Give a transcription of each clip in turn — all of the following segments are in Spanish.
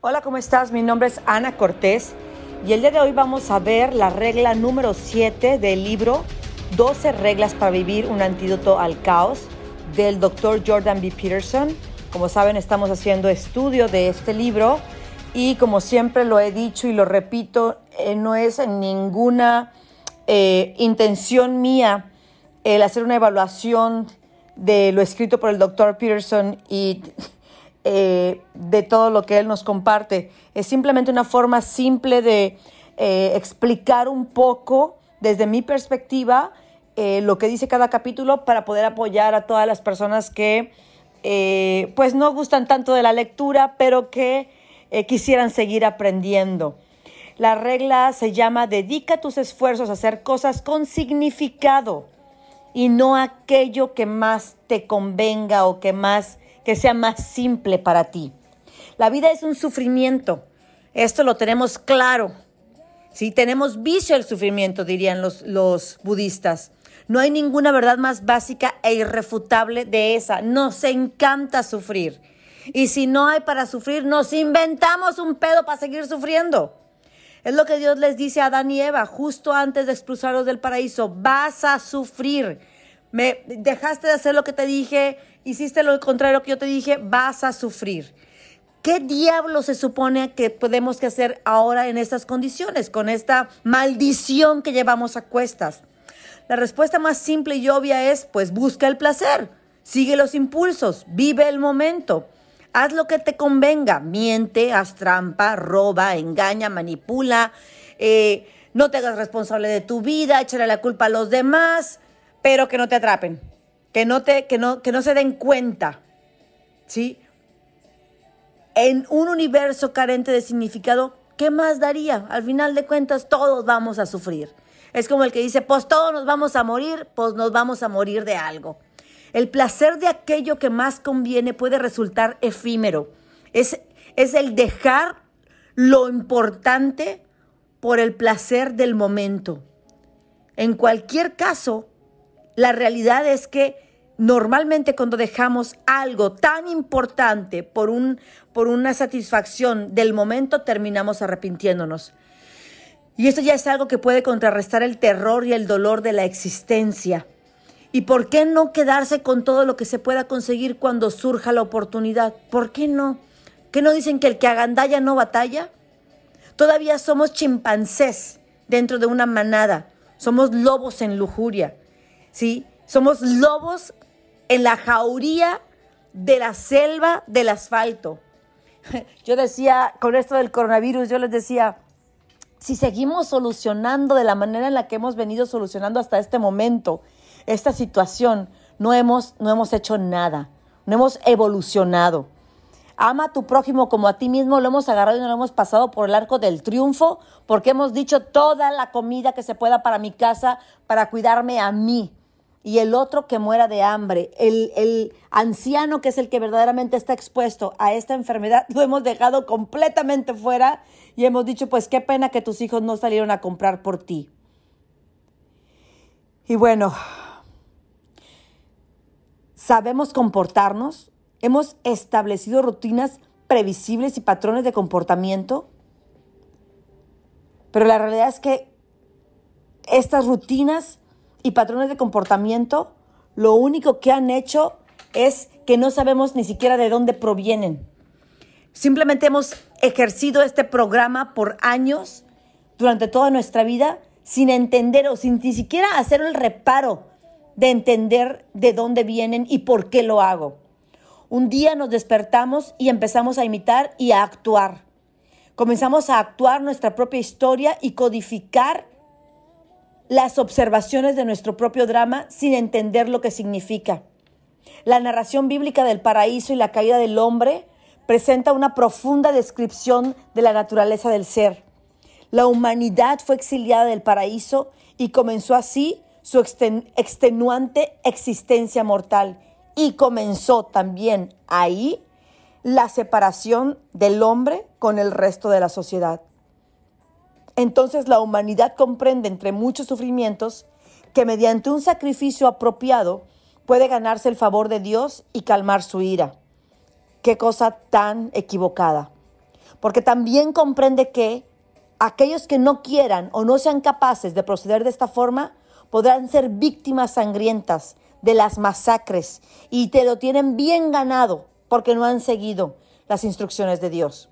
Hola, ¿cómo estás? Mi nombre es Ana Cortés y el día de hoy vamos a ver la regla número 7 del libro 12 reglas para vivir un antídoto al caos del doctor Jordan B. Peterson. Como saben, estamos haciendo estudio de este libro y como siempre lo he dicho y lo repito, eh, no es ninguna eh, intención mía el hacer una evaluación de lo escrito por el doctor Peterson y eh, de todo lo que él nos comparte. Es simplemente una forma simple de eh, explicar un poco desde mi perspectiva eh, lo que dice cada capítulo para poder apoyar a todas las personas que pues no gustan tanto de la lectura, pero que quisieran seguir aprendiendo. La regla se llama dedica tus esfuerzos a hacer cosas con significado y no aquello que más te convenga o que más que sea más simple para ti. La vida es un sufrimiento. Esto lo tenemos claro. Si tenemos vicio al sufrimiento, dirían los, los budistas. No hay ninguna verdad más básica e irrefutable de esa. Nos encanta sufrir. Y si no hay para sufrir, nos inventamos un pedo para seguir sufriendo. Es lo que Dios les dice a Adán y Eva justo antes de expulsarlos del paraíso. Vas a sufrir. Me dejaste de hacer lo que te dije, hiciste lo contrario que yo te dije, vas a sufrir. ¿Qué diablo se supone que podemos hacer ahora en estas condiciones, con esta maldición que llevamos a cuestas? La respuesta más simple y obvia es, pues busca el placer, sigue los impulsos, vive el momento, haz lo que te convenga, miente, haz trampa, roba, engaña, manipula, eh, no te hagas responsable de tu vida, échale la culpa a los demás, pero que no te atrapen que no, te, que no, que no se den cuenta, ¿sí? En un universo carente de significado, ¿qué más daría? Al final de cuentas, todos vamos a sufrir. Es como el que dice, pues todos nos vamos a morir, pues nos vamos a morir de algo. El placer de aquello que más conviene puede resultar efímero. Es, es el dejar lo importante por el placer del momento. En cualquier caso, la realidad es que normalmente cuando dejamos algo tan importante por, un, por una satisfacción del momento, terminamos arrepintiéndonos. Y esto ya es algo que puede contrarrestar el terror y el dolor de la existencia. ¿Y por qué no quedarse con todo lo que se pueda conseguir cuando surja la oportunidad? ¿Por qué no? ¿Qué no dicen que el que agandalla no batalla? Todavía somos chimpancés dentro de una manada, somos lobos en lujuria. ¿Sí? Somos lobos en la jauría de la selva del asfalto. Yo decía, con esto del coronavirus, yo les decía, si seguimos solucionando de la manera en la que hemos venido solucionando hasta este momento esta situación, no hemos, no hemos hecho nada, no hemos evolucionado. Ama a tu prójimo como a ti mismo, lo hemos agarrado y no lo hemos pasado por el arco del triunfo, porque hemos dicho toda la comida que se pueda para mi casa, para cuidarme a mí y el otro que muera de hambre. El, anciano que es el que verdaderamente está expuesto a esta enfermedad, lo hemos dejado completamente fuera y hemos dicho, pues qué pena que tus hijos no salieron a comprar por ti. Y bueno, sabemos comportarnos, hemos establecido rutinas previsibles y patrones de comportamiento, pero la realidad es que estas rutinas y patrones de comportamiento, lo único que han hecho es que no sabemos ni siquiera de dónde provienen. Simplemente hemos ejercido este programa por años, durante toda nuestra vida, sin entender o sin ni siquiera hacer el reparo de entender de dónde vienen y por qué lo hago. Un día nos despertamos y empezamos a imitar y a actuar. Comenzamos a actuar nuestra propia historia y codificar las observaciones de nuestro propio drama sin entender lo que significa. La narración bíblica del paraíso y la caída del hombre presenta una profunda descripción de la naturaleza del ser. La humanidad fue exiliada del paraíso y comenzó así su extenuante existencia mortal. Y comenzó también ahí la separación del hombre con el resto de la sociedad. Entonces la humanidad comprende entre muchos sufrimientos que mediante un sacrificio apropiado puede ganarse el favor de Dios y calmar su ira. Qué cosa tan equivocada. porque también comprende que aquellos que no quieran o no sean capaces de proceder de esta forma podrán ser víctimas sangrientas de las masacres y te lo tienen bien ganado porque no han seguido las instrucciones de Dios.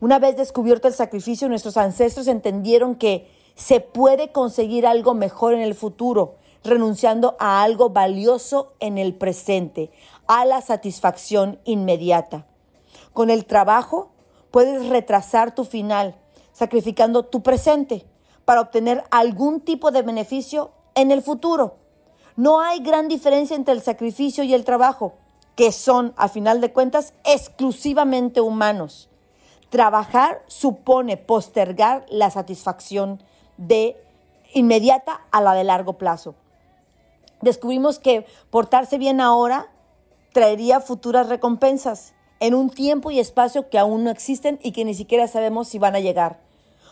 Una vez descubierto el sacrificio, nuestros ancestros entendieron que se puede conseguir algo mejor en el futuro, renunciando a algo valioso en el presente, a la satisfacción inmediata. Con el trabajo puedes retrasar tu final, sacrificando tu presente para obtener algún tipo de beneficio en el futuro. No hay gran diferencia entre el sacrificio y el trabajo, que son, a final de cuentas, exclusivamente humanos. Trabajar supone postergar la satisfacción de inmediata a la de largo plazo. Descubrimos que portarse bien ahora traería futuras recompensas en un tiempo y espacio que aún no existen y que ni siquiera sabemos si van a llegar.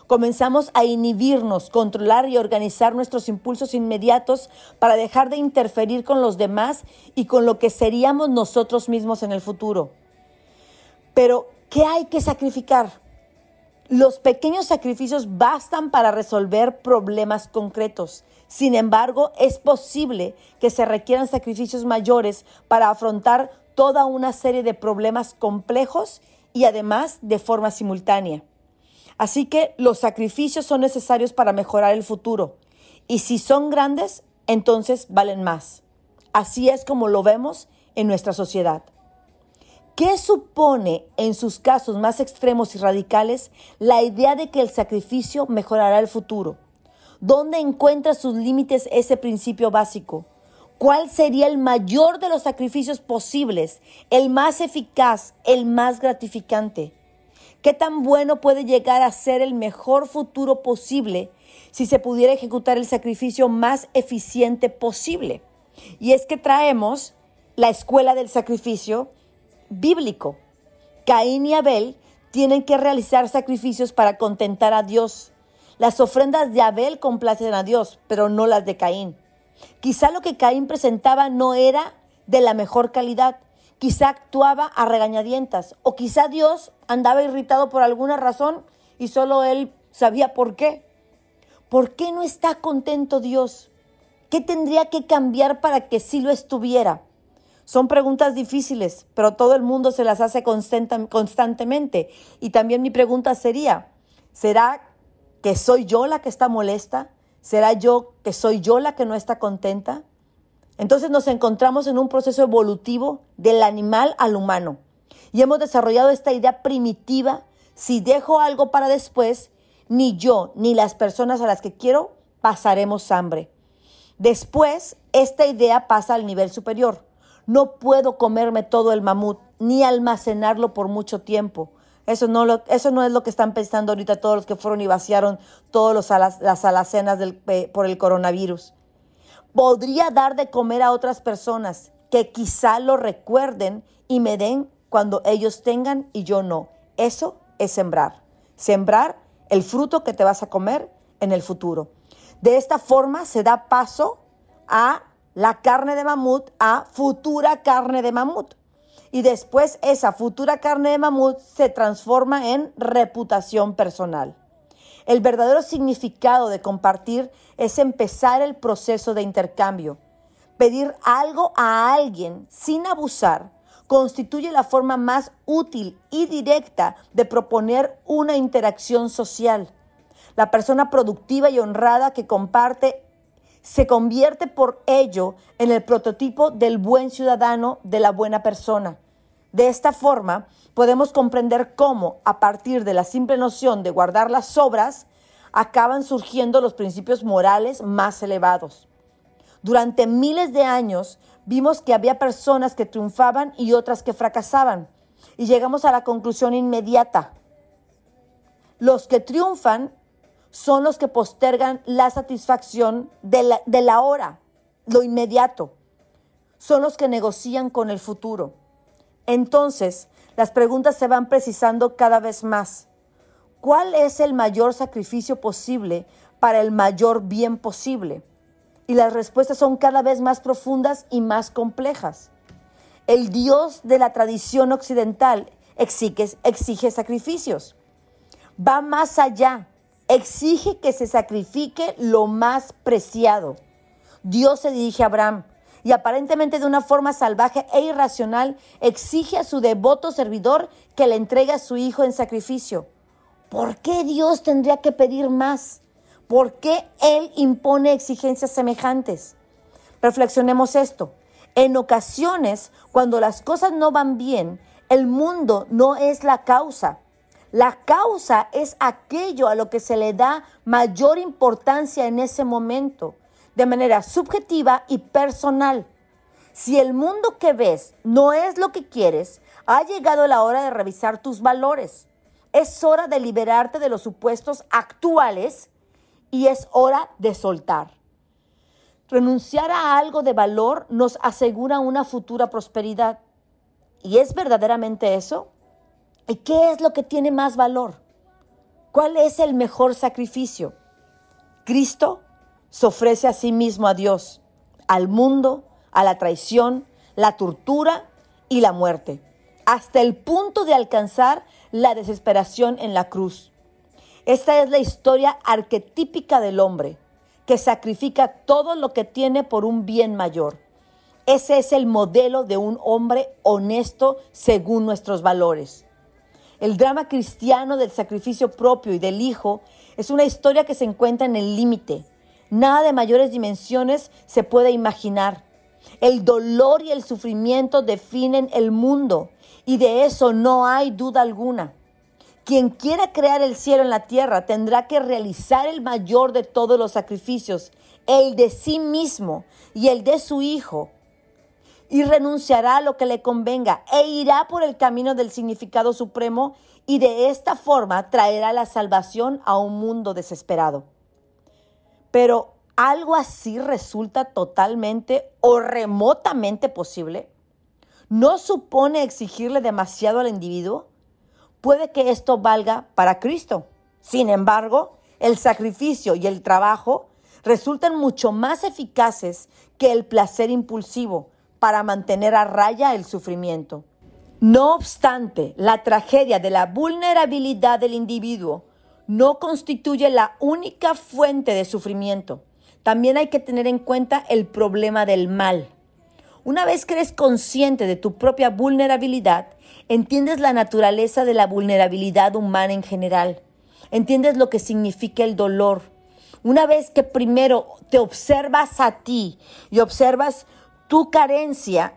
Comenzamos a inhibirnos, controlar y organizar nuestros impulsos inmediatos para dejar de interferir con los demás y con lo que seríamos nosotros mismos en el futuro. Pero, ¿qué hay que sacrificar? Los pequeños sacrificios bastan para resolver problemas concretos. Sin embargo, es posible que se requieran sacrificios mayores para afrontar toda una serie de problemas complejos y además de forma simultánea. Así que los sacrificios son necesarios para mejorar el futuro. Y si son grandes, entonces valen más. Así es como lo vemos en nuestra sociedad. ¿Qué supone en sus casos más extremos y radicales la idea de que el sacrificio mejorará el futuro? ¿Dónde encuentra sus límites ese principio básico? ¿Cuál sería el mayor de los sacrificios posibles, el más eficaz, el más gratificante? ¿Qué tan bueno puede llegar a ser el mejor futuro posible si se pudiera ejecutar el sacrificio más eficiente posible? Y es que traemos la escuela del sacrificio bíblico. Caín y Abel tienen que realizar sacrificios para contentar a Dios. Las ofrendas de Abel complacen a Dios, pero no las de Caín. Quizá lo que Caín presentaba no era de la mejor calidad, quizá actuaba a regañadientas o quizá Dios andaba irritado por alguna razón y solo él sabía por qué. ¿Por qué no está contento Dios? ¿Qué tendría que cambiar para que sí lo estuviera? Son preguntas difíciles, pero todo el mundo se las hace constantemente. Y también mi pregunta sería, ¿será que soy yo la que está molesta? ¿Será yo que soy yo la que no está contenta? Entonces nos encontramos en un proceso evolutivo del animal al humano y hemos desarrollado esta idea primitiva, si dejo algo para después, ni yo ni las personas a las que quiero pasaremos hambre. Después, esta idea pasa al nivel superior. No puedo comerme todo el mamut ni almacenarlo por mucho tiempo. Eso no, lo, eso no es lo que están pensando ahorita todos los que fueron y vaciaron todas las alacenas del, por el coronavirus podría dar de comer a otras personas que quizá lo recuerden y me den cuando ellos tengan y yo no. Eso es sembrar. Sembrar el fruto que te vas a comer en el futuro. De esta forma se da paso a la carne de mamut, a futura carne de mamut. Y después esa futura carne de mamut se transforma en reputación personal. El verdadero significado de compartir es empezar el proceso de intercambio. Pedir algo a alguien sin abusar constituye la forma más útil y directa de proponer una interacción social. La persona productiva y honrada que comparte se convierte por ello en el prototipo del buen ciudadano, de la buena persona. De esta forma, podemos comprender cómo, a partir de la simple noción de guardar las sobras, acaban surgiendo los principios morales más elevados. Durante miles de años vimos que había personas que triunfaban y otras que fracasaban. Y llegamos a la conclusión inmediata. Los que triunfan son los que postergan la satisfacción de la, de la hora, lo inmediato. Son los que negocian con el futuro. Entonces, las preguntas se van precisando cada vez más. ¿Cuál es el mayor sacrificio posible para el mayor bien posible? Y las respuestas son cada vez más profundas y más complejas. El Dios de la tradición occidental exige, exige sacrificios. va más allá. Exige que se sacrifique lo más preciado. Dios se dirige a Abraham y aparentemente de una forma salvaje e irracional exige a su devoto servidor que le entregue a su hijo en sacrificio. ¿Por qué Dios tendría que pedir más? ¿Por qué Él impone exigencias semejantes? Reflexionemos esto. En ocasiones, cuando las cosas no van bien, el mundo no es la causa. La causa es aquello a lo que se le da mayor importancia en ese momento de manera subjetiva y personal. Si el mundo que ves no es lo que quieres, ha llegado la hora de revisar tus valores. Es hora de liberarte de los supuestos actuales y es hora de soltar. Renunciar a algo de valor nos asegura una futura prosperidad. ¿Y es verdaderamente eso? ¿Y qué es lo que tiene más valor? ¿Cuál es el mejor sacrificio? Cristo se ofrece a sí mismo a Dios, al mundo, a la traición, la tortura y la muerte, hasta el punto de alcanzar la desesperación en la cruz. Esta es la historia arquetípica del hombre, que sacrifica todo lo que tiene por un bien mayor. Ese es el modelo de un hombre honesto según nuestros valores. El drama cristiano del sacrificio propio y del Hijo es una historia que se encuentra en el límite, Nada de mayores dimensiones se puede imaginar. El dolor y el sufrimiento definen el mundo y de eso no hay duda alguna. Quien quiera crear el cielo en la tierra tendrá que realizar el mayor de todos los sacrificios, el de sí mismo y el de su hijo, y renunciará a lo que le convenga e irá por el camino del significado supremo y de esta forma traerá la salvación a un mundo desesperado. Pero algo así resulta totalmente o remotamente posible. ¿No supone exigirle demasiado al individuo? Puede que esto valga para Cristo. Sin embargo, el sacrificio y el trabajo resultan mucho más eficaces que el placer impulsivo para mantener a raya el sufrimiento. No obstante, la tragedia de la vulnerabilidad del individuo no constituye la única fuente de sufrimiento. También hay que tener en cuenta el problema del mal. Una vez que eres consciente de tu propia vulnerabilidad, entiendes la naturaleza de la vulnerabilidad humana en general. Entiendes lo que significa el dolor. Una vez que primero te observas a ti y observas tu carencia,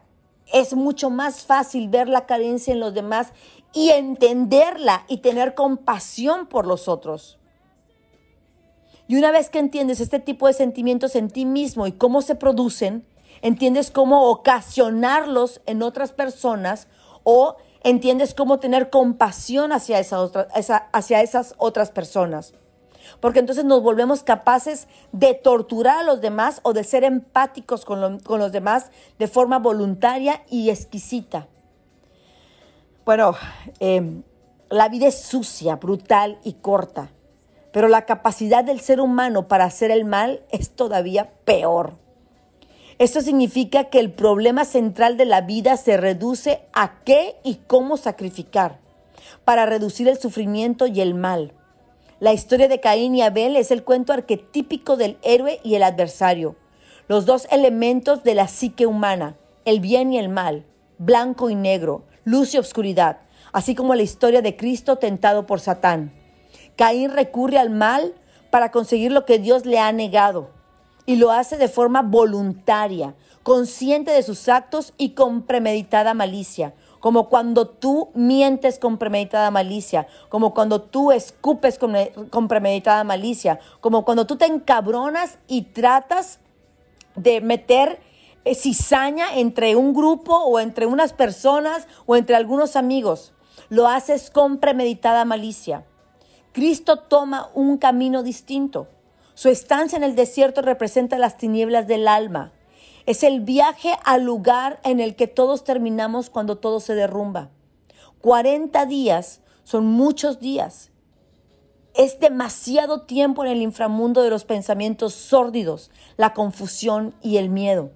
es mucho más fácil ver la carencia en los demás y entenderla y tener compasión por los otros. Y una vez que entiendes este tipo de sentimientos en ti mismo y cómo se producen, entiendes cómo ocasionarlos en otras personas o entiendes cómo tener compasión hacia, hacia esas otras personas. Porque entonces nos volvemos capaces de torturar a los demás o de ser empáticos con, con los demás de forma voluntaria y exquisita. Bueno, em, la vida es sucia, brutal y corta, pero la capacidad del ser humano para hacer el mal es todavía peor. Esto significa que el problema central de la vida se reduce a qué y cómo sacrificar para reducir el sufrimiento y el mal. La historia de Caín y Abel es el cuento arquetípico del héroe y el adversario, los dos elementos de la psique humana, el bien y el mal, blanco y negro, luz y obscuridad, así como la historia de Cristo tentado por Satán. Caín recurre al mal para conseguir lo que Dios le ha negado y lo hace de forma voluntaria, consciente de sus actos y con premeditada malicia, como cuando tú mientes con premeditada malicia, como cuando tú escupes con, premeditada malicia, como cuando tú te encabronas y tratas de meter cizaña entre un grupo o entre unas personas o entre algunos amigos. Lo haces con premeditada malicia. Cristo toma un camino distinto. Su estancia en el desierto representa las tinieblas del alma. Es el viaje al lugar en el que todos terminamos cuando todo se derrumba. 40 días son muchos días. Es demasiado tiempo en el inframundo de los pensamientos sórdidos, la confusión y el miedo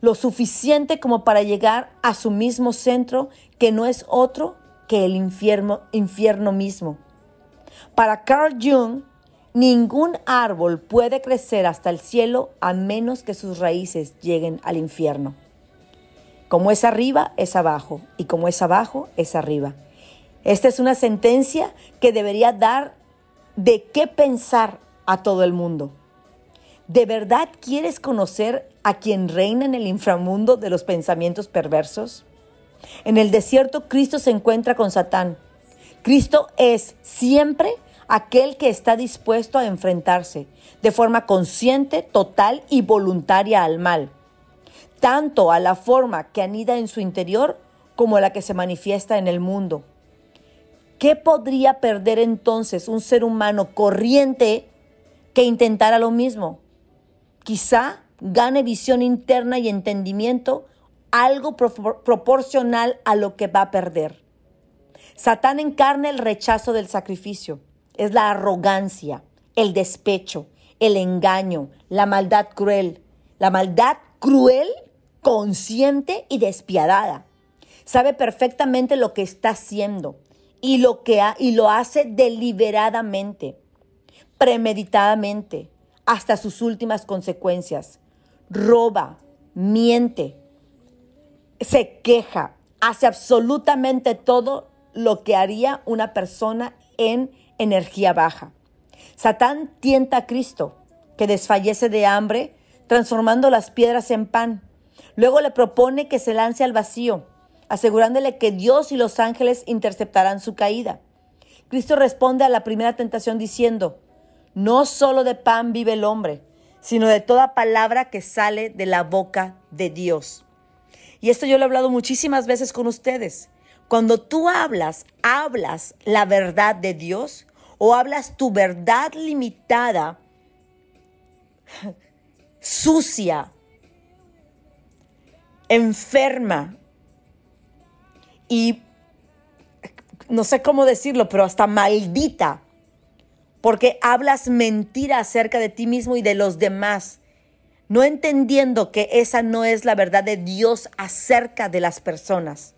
lo suficiente como para llegar a su mismo centro, que no es otro que el infierno, infierno mismo. Para Carl Jung, ningún árbol puede crecer hasta el cielo a menos que sus raíces lleguen al infierno. Como es arriba, es abajo, y como es abajo, es arriba. Esta es una sentencia que debería dar de qué pensar a todo el mundo. ¿De verdad quieres conocer a quien reina en el inframundo de los pensamientos perversos? En el desierto Cristo se encuentra con Satán. Cristo es siempre aquel que está dispuesto a enfrentarse de forma consciente, total y voluntaria al mal, tanto a la forma que anida en su interior como a la que se manifiesta en el mundo. ¿Qué podría perder entonces un ser humano corriente que intentara lo mismo? Quizá gane visión interna y entendimiento algo proporcional a lo que va a perder. Satán encarna el rechazo del sacrificio, es la arrogancia, el despecho, el engaño, la maldad cruel, la maldad cruel, consciente y despiadada. Sabe perfectamente lo que está haciendo y lo que y lo hace deliberadamente, premeditadamente, hasta sus últimas consecuencias. Roba, miente, se queja, hace absolutamente todo lo que haría una persona en energía baja. Satán tienta a Cristo, que desfallece de hambre, transformando las piedras en pan. Luego le propone que se lance al vacío, asegurándole que Dios y los ángeles interceptarán su caída. Cristo responde a la primera tentación diciendo, no solo de pan vive el hombre, sino de toda palabra que sale de la boca de Dios. Y esto yo lo he hablado muchísimas veces con ustedes. Cuando tú hablas, hablas la verdad de Dios o hablas tu verdad limitada, sucia, enferma y no sé cómo decirlo, pero hasta maldita, porque hablas mentira acerca de ti mismo y de los demás, no entendiendo que esa no es la verdad de Dios acerca de las personas.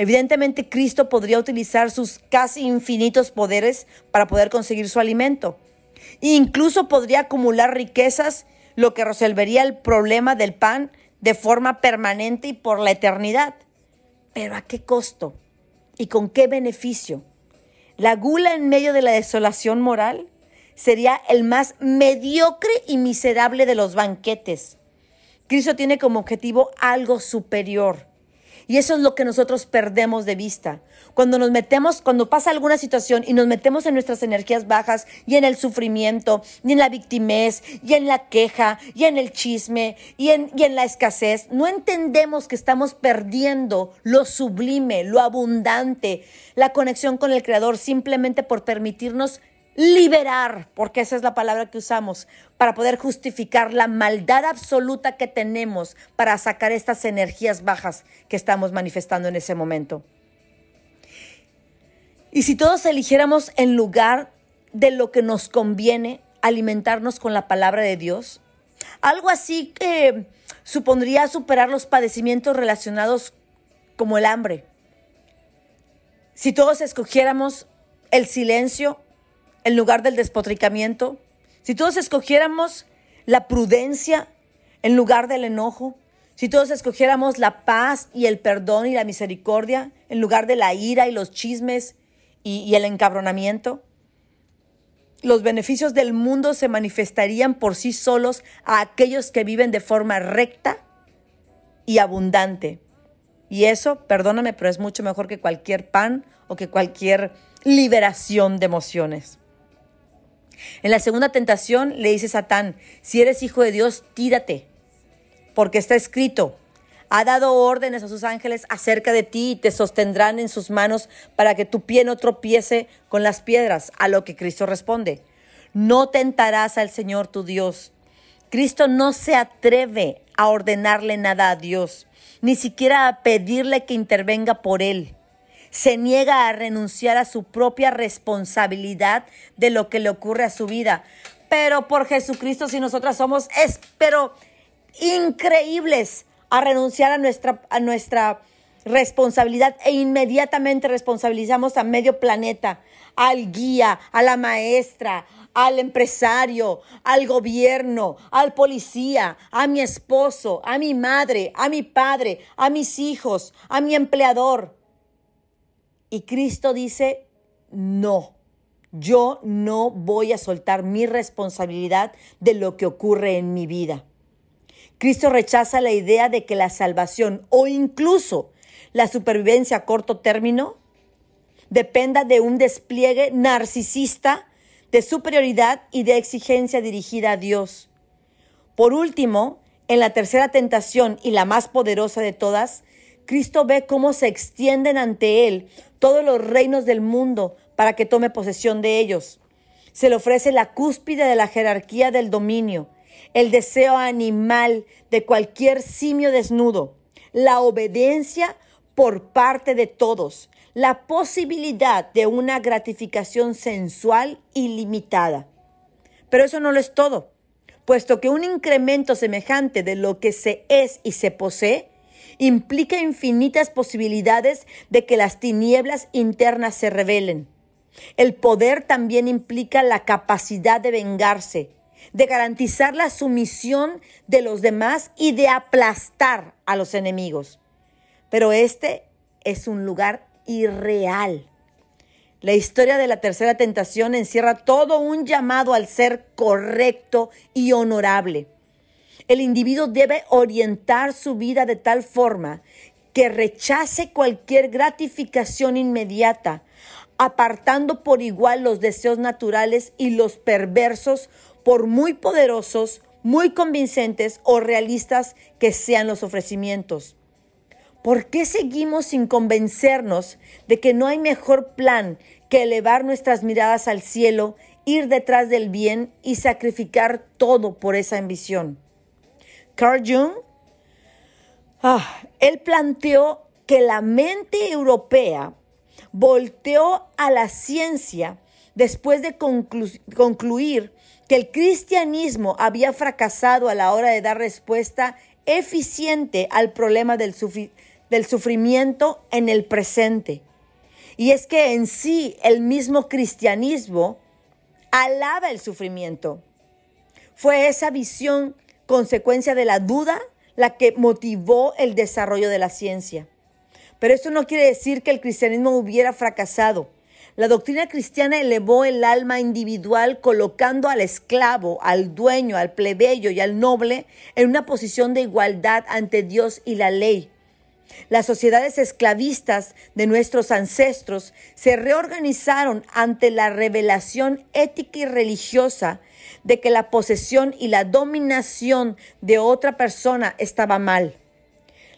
Evidentemente Cristo podría utilizar sus casi infinitos poderes para poder conseguir su alimento. Incluso podría acumular riquezas, lo que resolvería el problema del pan de forma permanente y por la eternidad. Pero ¿a qué costo? ¿Y con qué beneficio? La gula en medio de la desolación moral sería el más mediocre y miserable de los banquetes. Cristo tiene como objetivo algo superior. Y eso es lo que nosotros perdemos de vista. Cuando nos metemos, cuando pasa alguna situación y nos metemos en nuestras energías bajas y en el sufrimiento, y en la victimez, y en la queja, y en el chisme, y en, y en la escasez, no entendemos que estamos perdiendo lo sublime, lo abundante, la conexión con el Creador simplemente por permitirnos liberar, porque esa es la palabra que usamos, para poder justificar la maldad absoluta que tenemos para sacar estas energías bajas que estamos manifestando en ese momento. Y si todos eligiéramos en lugar de lo que nos conviene alimentarnos con la palabra de Dios, algo así que supondría superar los padecimientos relacionados como el hambre. Si todos escogiéramos el silencio, en lugar del despotricamiento, si todos escogiéramos la prudencia en lugar del enojo, si todos escogiéramos la paz y el perdón y la misericordia en lugar de la ira y los chismes y, el encabronamiento, los beneficios del mundo se manifestarían por sí solos a aquellos que viven de forma recta y abundante. Y eso, perdóname, pero es mucho mejor que cualquier pan o que cualquier liberación de emociones. En la segunda tentación le dice Satán, si eres hijo de Dios, tírate, porque está escrito, ha dado órdenes a sus ángeles acerca de ti y te sostendrán en sus manos para que tu pie no tropiece con las piedras, a lo que Cristo responde, no tentarás al Señor tu Dios. Cristo no se atreve a ordenarle nada a Dios, ni siquiera a pedirle que intervenga por él se niega a renunciar a su propia responsabilidad de lo que le ocurre a su vida. Pero por Jesucristo, si nosotras somos, es, pero increíbles a renunciar a nuestra, a nuestra responsabilidad e inmediatamente responsabilizamos a medio planeta, al guía, a la maestra, al empresario, al gobierno, al policía, a mi esposo, a mi madre, a mi padre, a mis hijos, a mi empleador. Y Cristo dice, no, yo no voy a soltar mi responsabilidad de lo que ocurre en mi vida. Cristo rechaza la idea de que la salvación o incluso la supervivencia a corto término dependa de un despliegue narcisista de superioridad y de exigencia dirigida a Dios. Por último, en la tercera tentación y la más poderosa de todas, Cristo ve cómo se extienden ante Él todos los reinos del mundo para que tome posesión de ellos. Se le ofrece la cúspide de la jerarquía del dominio, el deseo animal de cualquier simio desnudo, la obediencia por parte de todos, la posibilidad de una gratificación sensual ilimitada. Pero eso no lo es todo, puesto que un incremento semejante de lo que se es y se posee implica infinitas posibilidades de que las tinieblas internas se revelen. El poder también implica la capacidad de vengarse, de garantizar la sumisión de los demás y de aplastar a los enemigos. Pero este es un lugar irreal. La historia de la tercera tentación encierra todo un llamado al ser correcto y honorable. El individuo debe orientar su vida de tal forma que rechace cualquier gratificación inmediata, apartando por igual los deseos naturales y los perversos, por muy poderosos, muy convincentes o realistas que sean los ofrecimientos. ¿Por qué seguimos sin convencernos de que no hay mejor plan que elevar nuestras miradas al cielo, ir detrás del bien y sacrificar todo por esa ambición? Carl Jung, ah, él planteó que la mente europea volteó a la ciencia después de concluir que el cristianismo había fracasado a la hora de dar respuesta eficiente al problema del, del sufrimiento en el presente. Y es que en sí el mismo cristianismo alaba el sufrimiento. Fue esa visión consecuencia de la duda la que motivó el desarrollo de la ciencia. Pero esto no quiere decir que el cristianismo hubiera fracasado. La doctrina cristiana elevó el alma individual colocando al esclavo, al dueño, al plebeyo y al noble en una posición de igualdad ante Dios y la ley. Las sociedades esclavistas de nuestros ancestros se reorganizaron ante la revelación ética y religiosa de que la posesión y la dominación de otra persona estaba mal.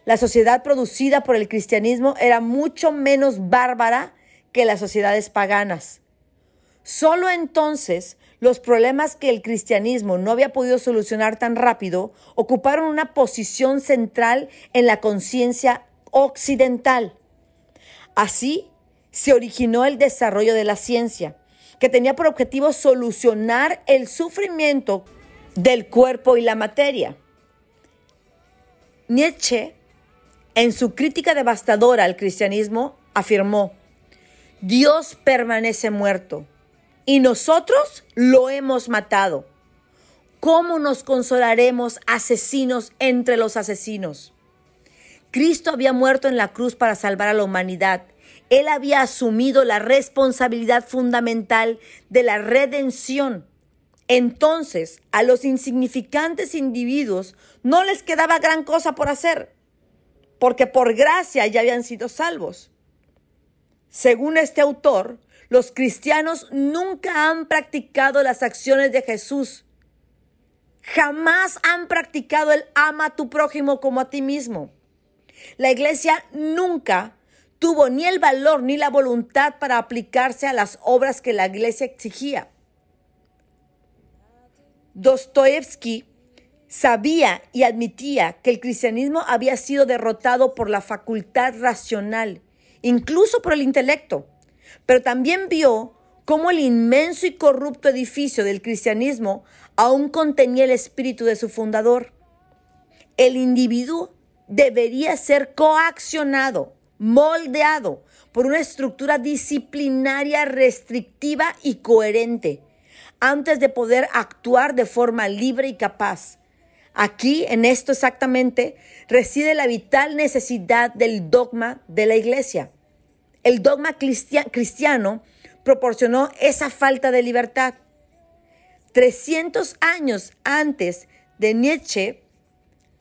La sociedad producida por el cristianismo era mucho menos bárbara que las sociedades paganas. Solo entonces los problemas que el cristianismo no había podido solucionar tan rápido ocuparon una posición central en la conciencia occidental. Así se originó el desarrollo de la ciencia, que tenía por objetivo solucionar el sufrimiento del cuerpo y la materia. Nietzsche, en su crítica devastadora al cristianismo, afirmó, Dios permanece muerto y nosotros lo hemos matado. ¿Cómo nos consolaremos asesinos entre los asesinos? Cristo había muerto en la cruz para salvar a la humanidad. Él había asumido la responsabilidad fundamental de la redención. Entonces, a los insignificantes individuos no les quedaba gran cosa por hacer, porque por gracia ya habían sido salvos. Según este autor, los cristianos nunca han practicado las acciones de Jesús. Jamás han practicado el ama a tu prójimo como a ti mismo. La iglesia nunca tuvo ni el valor ni la voluntad para aplicarse a las obras que la iglesia exigía. Dostoevsky sabía y admitía que el cristianismo había sido derrotado por la facultad racional, incluso por el intelecto pero también vio cómo el inmenso y corrupto edificio del cristianismo aún contenía el espíritu de su fundador. El individuo debería ser coaccionado, moldeado por una estructura disciplinaria restrictiva y coherente antes de poder actuar de forma libre y capaz. Aquí, en esto exactamente, reside la vital necesidad del dogma de la iglesia. El dogma cristiano proporcionó esa falta de libertad. 300 años antes de Nietzsche,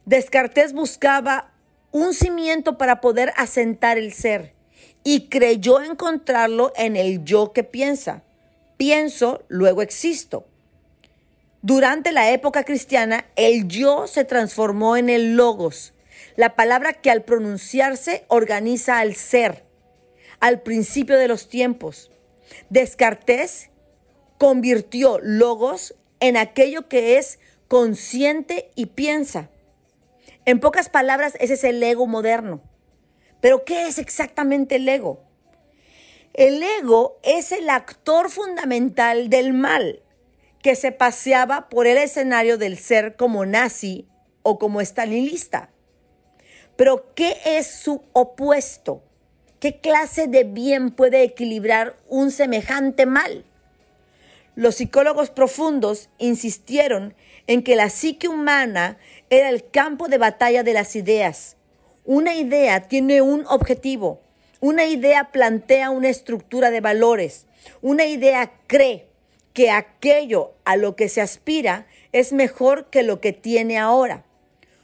Descartes buscaba un cimiento para poder asentar el ser y creyó encontrarlo en el yo que piensa. Pienso, luego existo. Durante la época cristiana, el yo se transformó en el logos, la palabra que al pronunciarse organiza al ser, al principio de los tiempos. Descartes convirtió logos en aquello que es consciente y piensa. En pocas palabras, ese es el ego moderno. Pero ¿qué es exactamente el ego? El ego es el actor fundamental del mal que se paseaba por el escenario del ser como nazi o como estalinista. Pero ¿qué es su opuesto? ¿Qué clase de bien puede equilibrar un semejante mal? Los psicólogos profundos insistieron en que la psique humana era el campo de batalla de las ideas. Una idea tiene un objetivo, una idea plantea una estructura de valores. Una idea cree que aquello a lo que se aspira es mejor que lo que tiene ahora.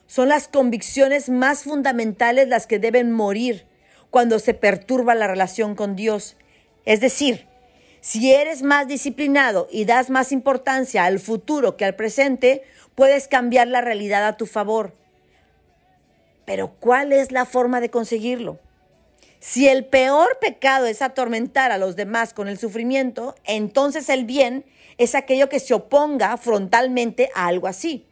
Son las convicciones más fundamentales las que deben morir cuando se perturba la relación con Dios. Es decir, si eres más disciplinado y das más importancia al futuro que al presente, puedes cambiar la realidad a tu favor. Pero ¿cuál es la forma de conseguirlo? Si el peor pecado es atormentar a los demás con el sufrimiento, entonces el bien es aquello que se oponga frontalmente a algo así.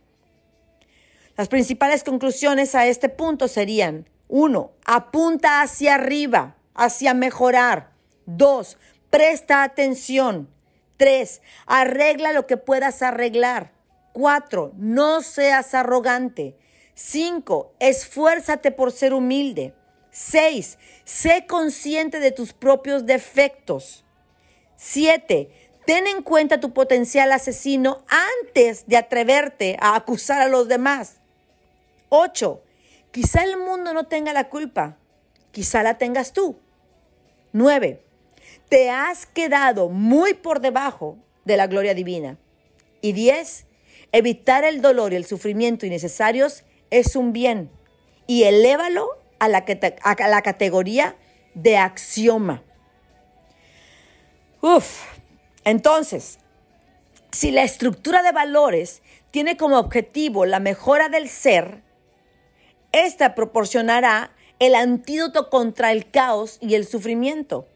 Las principales conclusiones a este punto serían, uno, apunta hacia arriba, hacia mejorar. Dos, presta atención. Tres, arregla lo que puedas arreglar. Cuatro, no seas arrogante. Cinco, esfuérzate por ser humilde. 6. Sé consciente de tus propios defectos. 7. Ten en cuenta tu potencial asesino antes de atreverte a acusar a los demás. 8. Quizá el mundo no tenga la culpa, quizá la tengas tú. 9. Te has quedado muy por debajo de la gloria divina. Y 10. Evitar el dolor y el sufrimiento innecesarios es un bien y elévalo a la, a la categoría de axioma. Uf, entonces, si la estructura de valores tiene como objetivo la mejora del ser, esta proporcionará el antídoto contra el caos y el sufrimiento.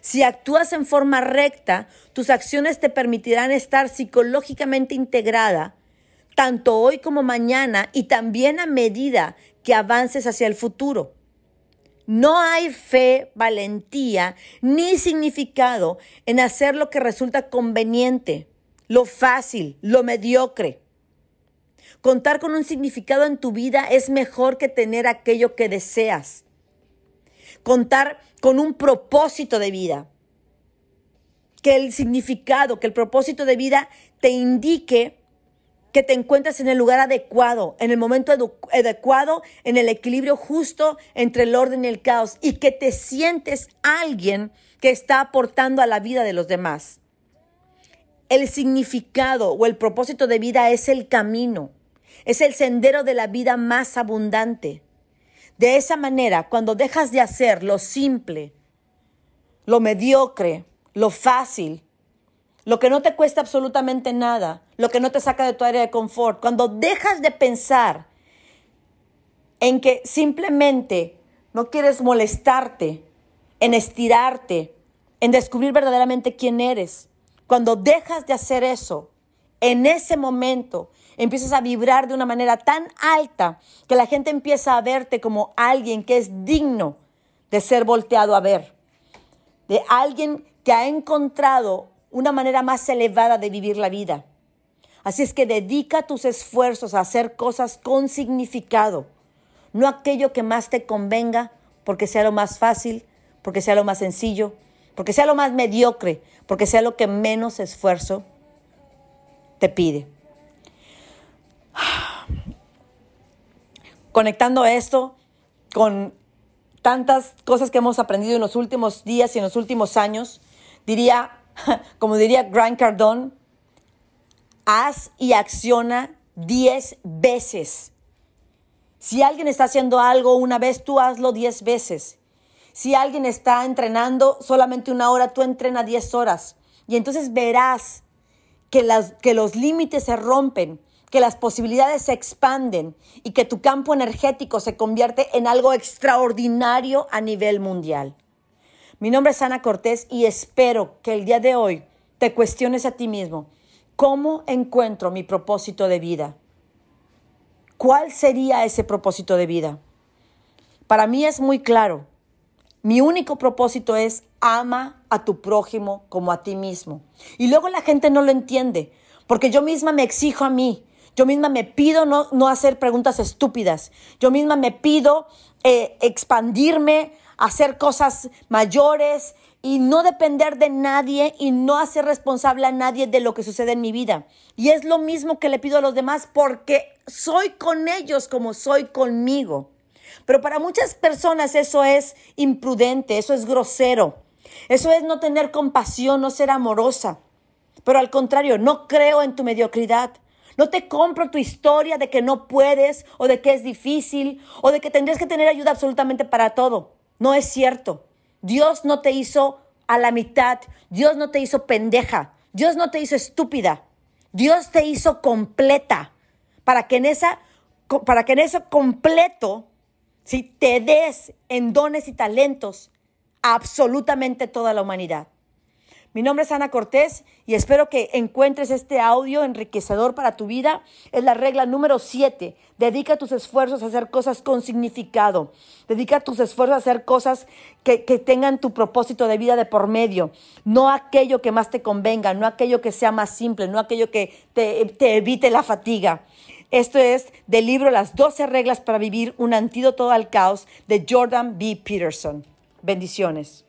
Si actúas en forma recta, tus acciones te permitirán estar psicológicamente integrada, tanto hoy como mañana y también a medida que avances hacia el futuro. No hay fe, valentía ni significado en hacer lo que resulta conveniente, lo fácil, lo mediocre. Contar con un significado en tu vida es mejor que tener aquello que deseas. Contar con un propósito de vida. Que el significado, que el propósito de vida te indique que te encuentres en el lugar adecuado, en el momento adecuado, en el equilibrio justo entre el orden y el caos, y que te sientes alguien que está aportando a la vida de los demás. El significado o el propósito de vida es el camino, es el sendero de la vida más abundante. De esa manera, cuando dejas de hacer lo simple, lo mediocre, lo fácil, lo que no te cuesta absolutamente nada, lo que no te saca de tu área de confort, cuando dejas de pensar en que simplemente no quieres molestarte, en estirarte, en descubrir verdaderamente quién eres, cuando dejas de hacer eso, en ese momento empiezas a vibrar de una manera tan alta que la gente empieza a verte como alguien que es digno de ser volteado a ver, de alguien que ha encontrado una manera más elevada de vivir la vida. Así es que dedica tus esfuerzos a hacer cosas con significado. no aquello que más te convenga, porque sea lo más fácil, porque sea lo más sencillo, porque sea lo más mediocre, porque sea lo que menos esfuerzo te pide. Conectando esto con tantas cosas que hemos aprendido en los últimos días y en los últimos años, diría, como diría Grant Cardone, haz y acciona diez veces. Si alguien está haciendo algo una vez, tú hazlo diez veces. Si alguien está entrenando solamente una hora, tú entrena diez horas. Y entonces verás que, que los límites se rompen, que las posibilidades se expanden y que tu campo energético se convierte en algo extraordinario a nivel mundial. Mi nombre es Ana Cortés y espero que el día de hoy te cuestiones a ti mismo, ¿cómo encuentro mi propósito de vida? ¿Cuál sería ese propósito de vida? Para mí es muy claro. Mi único propósito es ama a tu prójimo como a ti mismo. Y luego la gente no lo entiende, porque yo misma me exijo a mí, yo misma me pido no, no hacer preguntas estúpidas, yo misma me pido eh, expandirme, hacer cosas mayores y no depender de nadie y no hacer responsable a nadie de lo que sucede en mi vida. Y es lo mismo que le pido a los demás porque soy con ellos como soy conmigo. Pero para muchas personas eso es imprudente, eso es grosero, eso es no tener compasión, no ser amorosa. Pero al contrario, no creo en tu mediocridad. No te compro tu historia de que no puedes o de que es difícil o de que tendrías que tener ayuda absolutamente para todo. No es cierto. Dios no te hizo a la mitad. Dios no te hizo pendeja. Dios no te hizo estúpida. Dios te hizo completa para que en esa para que en eso completo si te des en dones y talentos absolutamente toda la humanidad. Mi nombre es Ana Cortés y espero que encuentres este audio enriquecedor para tu vida. Es la regla número 7. Dedica tus esfuerzos a hacer cosas con significado. Dedica tus esfuerzos a hacer cosas que, tengan tu propósito de vida de por medio. No aquello que más te convenga, no aquello que sea más simple, no aquello que te, te evite la fatiga. Esto es del libro Las 12 reglas para vivir un antídoto al caos de Jordan B. Peterson. Bendiciones.